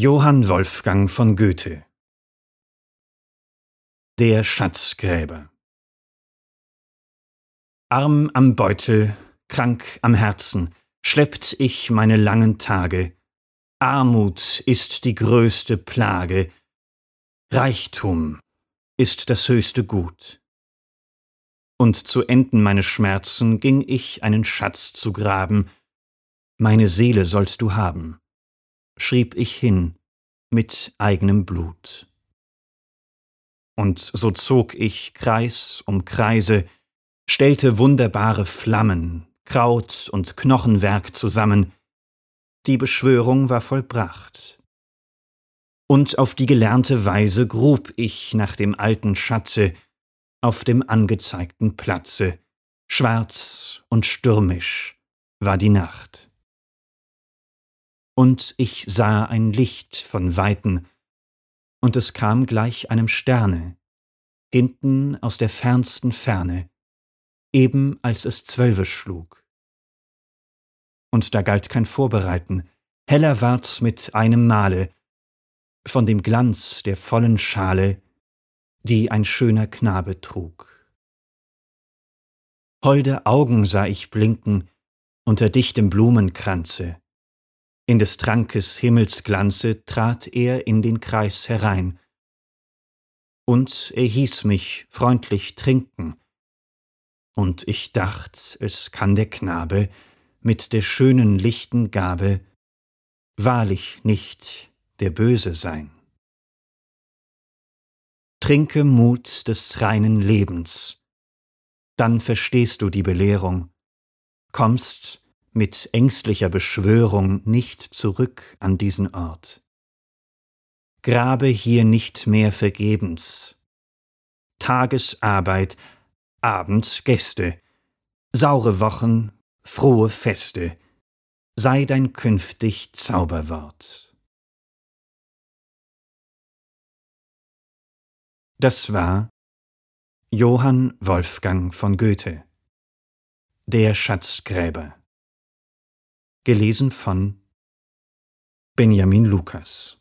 Johann Wolfgang von Goethe. Der Schatzgräber. Arm am Beutel, krank am Herzen, schleppt ich meine langen Tage. Armut ist die größte Plage, Reichtum ist das höchste Gut. Und zu enden meine Schmerzen ging ich einen Schatz zu graben, meine Seele sollst du haben schrieb ich hin mit eigenem Blut. Und so zog ich Kreis um Kreise, stellte wunderbare Flammen, Kraut und Knochenwerk zusammen, die Beschwörung war vollbracht. Und auf die gelernte Weise grub ich nach dem alten Schatze auf dem angezeigten Platze, schwarz und stürmisch war die Nacht und ich sah ein Licht von Weiten, und es kam gleich einem Sterne, hinten aus der fernsten Ferne, eben als es zwölfe schlug. Und da galt kein Vorbereiten, heller ward's mit einem Male, von dem Glanz der vollen Schale, die ein schöner Knabe trug. Holde Augen sah ich blinken unter dichtem Blumenkranze, in des Trankes Himmelsglanze trat er in den Kreis herein. Und er hieß mich freundlich trinken. Und ich dacht, es kann der Knabe mit der schönen lichten Gabe wahrlich nicht der Böse sein. Trinke Mut des reinen Lebens, dann verstehst du die Belehrung, kommst mit ängstlicher Beschwörung nicht zurück an diesen Ort. Grabe hier nicht mehr vergebens. Tagesarbeit, abends Gäste, saure Wochen, frohe Feste, sei dein künftig Zauberwort. Das war Johann Wolfgang von Goethe Der Schatzgräber Gelesen von Benjamin Lukas